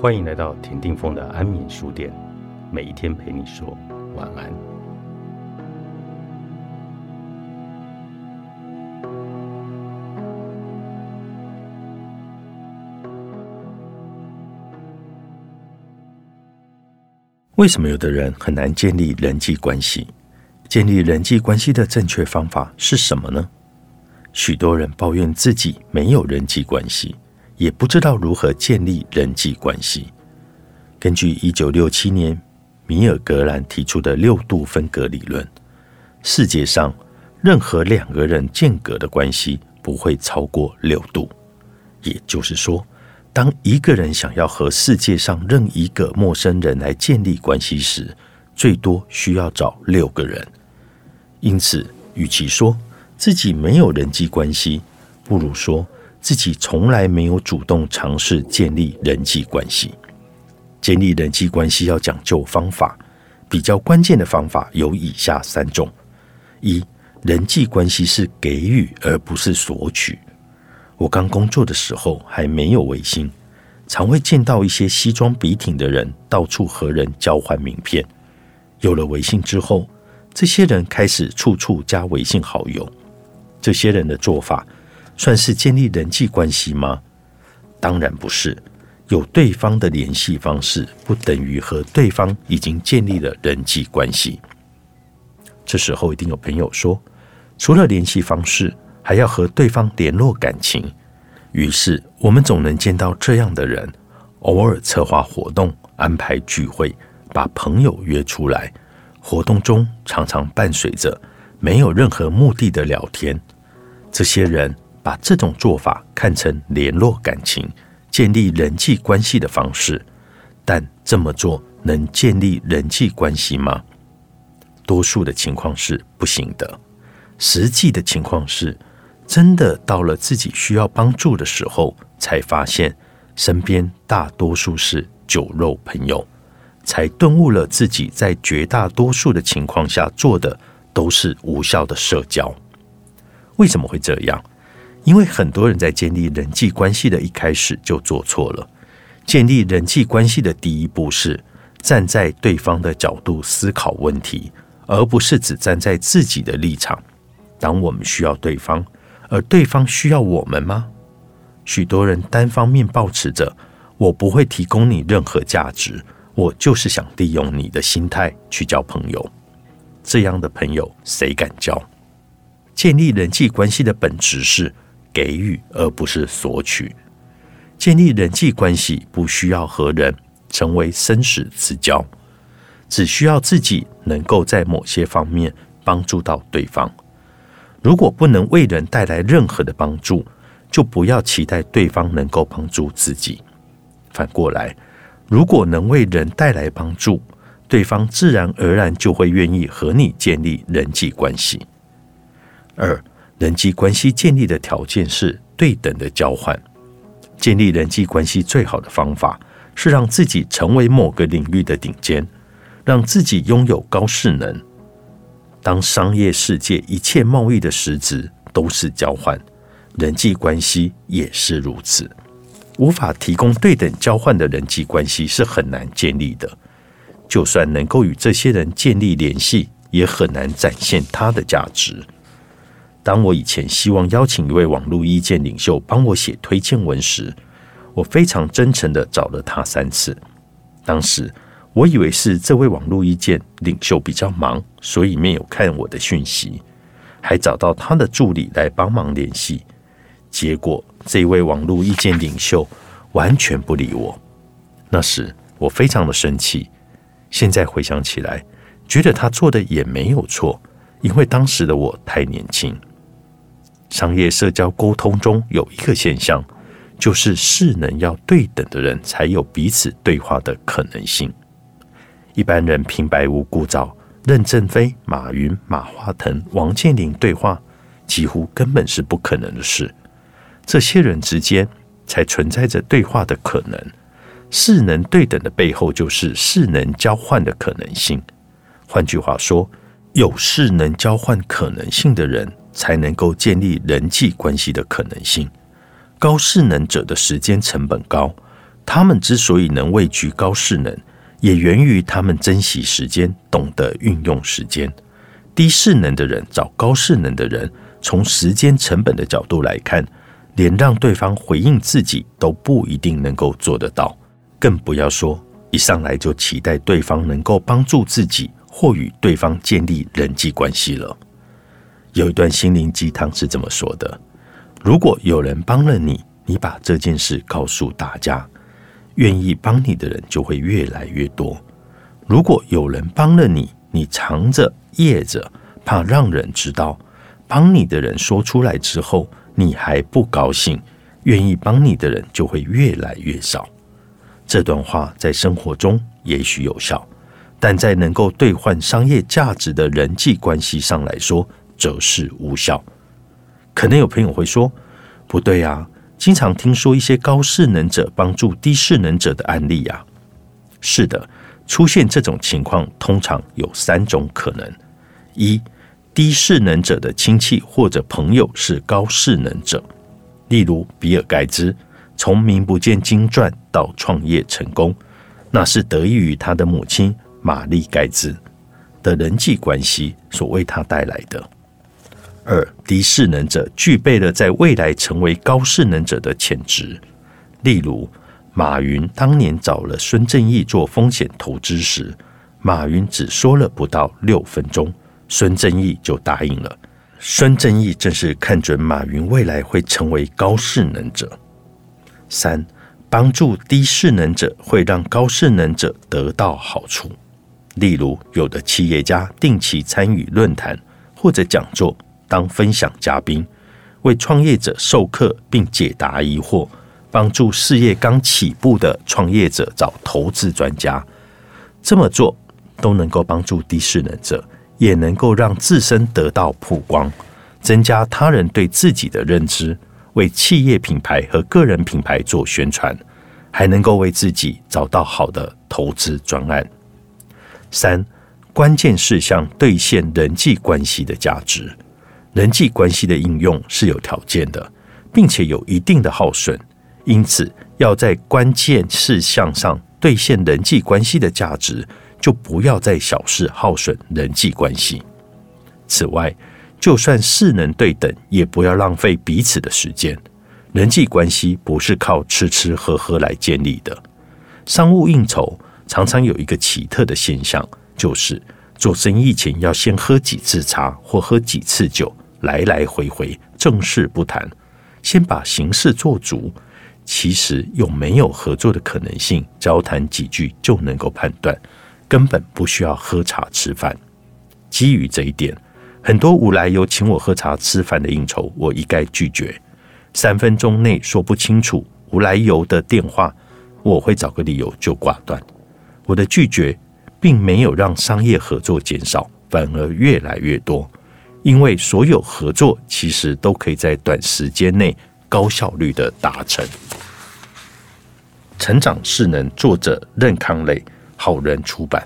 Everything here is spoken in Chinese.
欢迎来到田定峰的安眠书店，每一天陪你说晚安。为什么有的人很难建立人际关系？建立人际关系的正确方法是什么呢？许多人抱怨自己没有人际关系。也不知道如何建立人际关系。根据一九六七年米尔格兰提出的六度分隔理论，世界上任何两个人间隔的关系不会超过六度。也就是说，当一个人想要和世界上任一个陌生人来建立关系时，最多需要找六个人。因此，与其说自己没有人际关系，不如说。自己从来没有主动尝试建立人际关系。建立人际关系要讲究方法，比较关键的方法有以下三种：一、人际关系是给予而不是索取。我刚工作的时候还没有微信，常会见到一些西装笔挺的人到处和人交换名片。有了微信之后，这些人开始处处加微信好友。这些人的做法。算是建立人际关系吗？当然不是。有对方的联系方式，不等于和对方已经建立了人际关系。这时候一定有朋友说，除了联系方式，还要和对方联络感情。于是我们总能见到这样的人：偶尔策划活动，安排聚会，把朋友约出来。活动中常常伴随着没有任何目的的聊天。这些人。把这种做法看成联络感情、建立人际关系的方式，但这么做能建立人际关系吗？多数的情况是不行的。实际的情况是，真的到了自己需要帮助的时候，才发现身边大多数是酒肉朋友，才顿悟了自己在绝大多数的情况下做的都是无效的社交。为什么会这样？因为很多人在建立人际关系的一开始就做错了。建立人际关系的第一步是站在对方的角度思考问题，而不是只站在自己的立场。当我们需要对方，而对方需要我们吗？许多人单方面保持着“我不会提供你任何价值，我就是想利用你的心态去交朋友”，这样的朋友谁敢交？建立人际关系的本质是。给予而不是索取，建立人际关系不需要和人成为生死之交，只需要自己能够在某些方面帮助到对方。如果不能为人带来任何的帮助，就不要期待对方能够帮助自己。反过来，如果能为人带来帮助，对方自然而然就会愿意和你建立人际关系。二。人际关系建立的条件是对等的交换。建立人际关系最好的方法是让自己成为某个领域的顶尖，让自己拥有高势能。当商业世界一切贸易的实质都是交换，人际关系也是如此。无法提供对等交换的人际关系是很难建立的。就算能够与这些人建立联系，也很难展现他的价值。当我以前希望邀请一位网络意见领袖帮我写推荐文时，我非常真诚的找了他三次。当时我以为是这位网络意见领袖比较忙，所以没有看我的讯息，还找到他的助理来帮忙联系。结果这位网络意见领袖完全不理我。那时我非常的生气。现在回想起来，觉得他做的也没有错，因为当时的我太年轻。商业社交沟通中有一个现象，就是势能要对等的人才有彼此对话的可能性。一般人平白无故找任正非、马云、马化腾、王健林对话，几乎根本是不可能的事。这些人之间才存在着对话的可能。势能对等的背后，就是势能交换的可能性。换句话说，有势能交换可能性的人。才能够建立人际关系的可能性。高势能者的时间成本高，他们之所以能位居高势能，也源于他们珍惜时间，懂得运用时间。低势能的人找高势能的人，从时间成本的角度来看，连让对方回应自己都不一定能够做得到，更不要说一上来就期待对方能够帮助自己或与对方建立人际关系了。有一段心灵鸡汤是这么说的：如果有人帮了你，你把这件事告诉大家，愿意帮你的人就会越来越多；如果有人帮了你，你藏着掖着，怕让人知道，帮你的人说出来之后，你还不高兴，愿意帮你的人就会越来越少。这段话在生活中也许有效，但在能够兑换商业价值的人际关系上来说，则是无效。可能有朋友会说：“不对啊，经常听说一些高势能者帮助低势能者的案例呀。”是的。出现这种情况，通常有三种可能：一、低势能者的亲戚或者朋友是高势能者，例如比尔盖茨，从名不见经传到创业成功，那是得益于他的母亲玛丽盖茨的人际关系所为他带来的；二、低势能者具备了在未来成为高势能者的潜质，例如。马云当年找了孙正义做风险投资时，马云只说了不到六分钟，孙正义就答应了。孙正义正是看准马云未来会成为高势能者。三，帮助低势能者会让高势能者得到好处。例如，有的企业家定期参与论坛或者讲座，当分享嘉宾，为创业者授课并解答疑惑。帮助事业刚起步的创业者找投资专家，这么做都能够帮助低势能者，也能够让自身得到曝光，增加他人对自己的认知，为企业品牌和个人品牌做宣传，还能够为自己找到好的投资专案。三关键事项兑现人际关系的价值，人际关系的应用是有条件的，并且有一定的耗损。因此，要在关键事项上兑现人际关系的价值，就不要在小事耗损人际关系。此外，就算势能对等，也不要浪费彼此的时间。人际关系不是靠吃吃喝喝来建立的。商务应酬常常有一个奇特的现象，就是做生意前要先喝几次茶或喝几次酒，来来回回正事不谈，先把形式做足。其实有没有合作的可能性，交谈几句就能够判断，根本不需要喝茶吃饭。基于这一点，很多无来由请我喝茶吃饭的应酬，我一概拒绝。三分钟内说不清楚无来由的电话，我会找个理由就挂断。我的拒绝并没有让商业合作减少，反而越来越多，因为所有合作其实都可以在短时间内。高效率的达成。成长势能，作者任康磊，好人出版。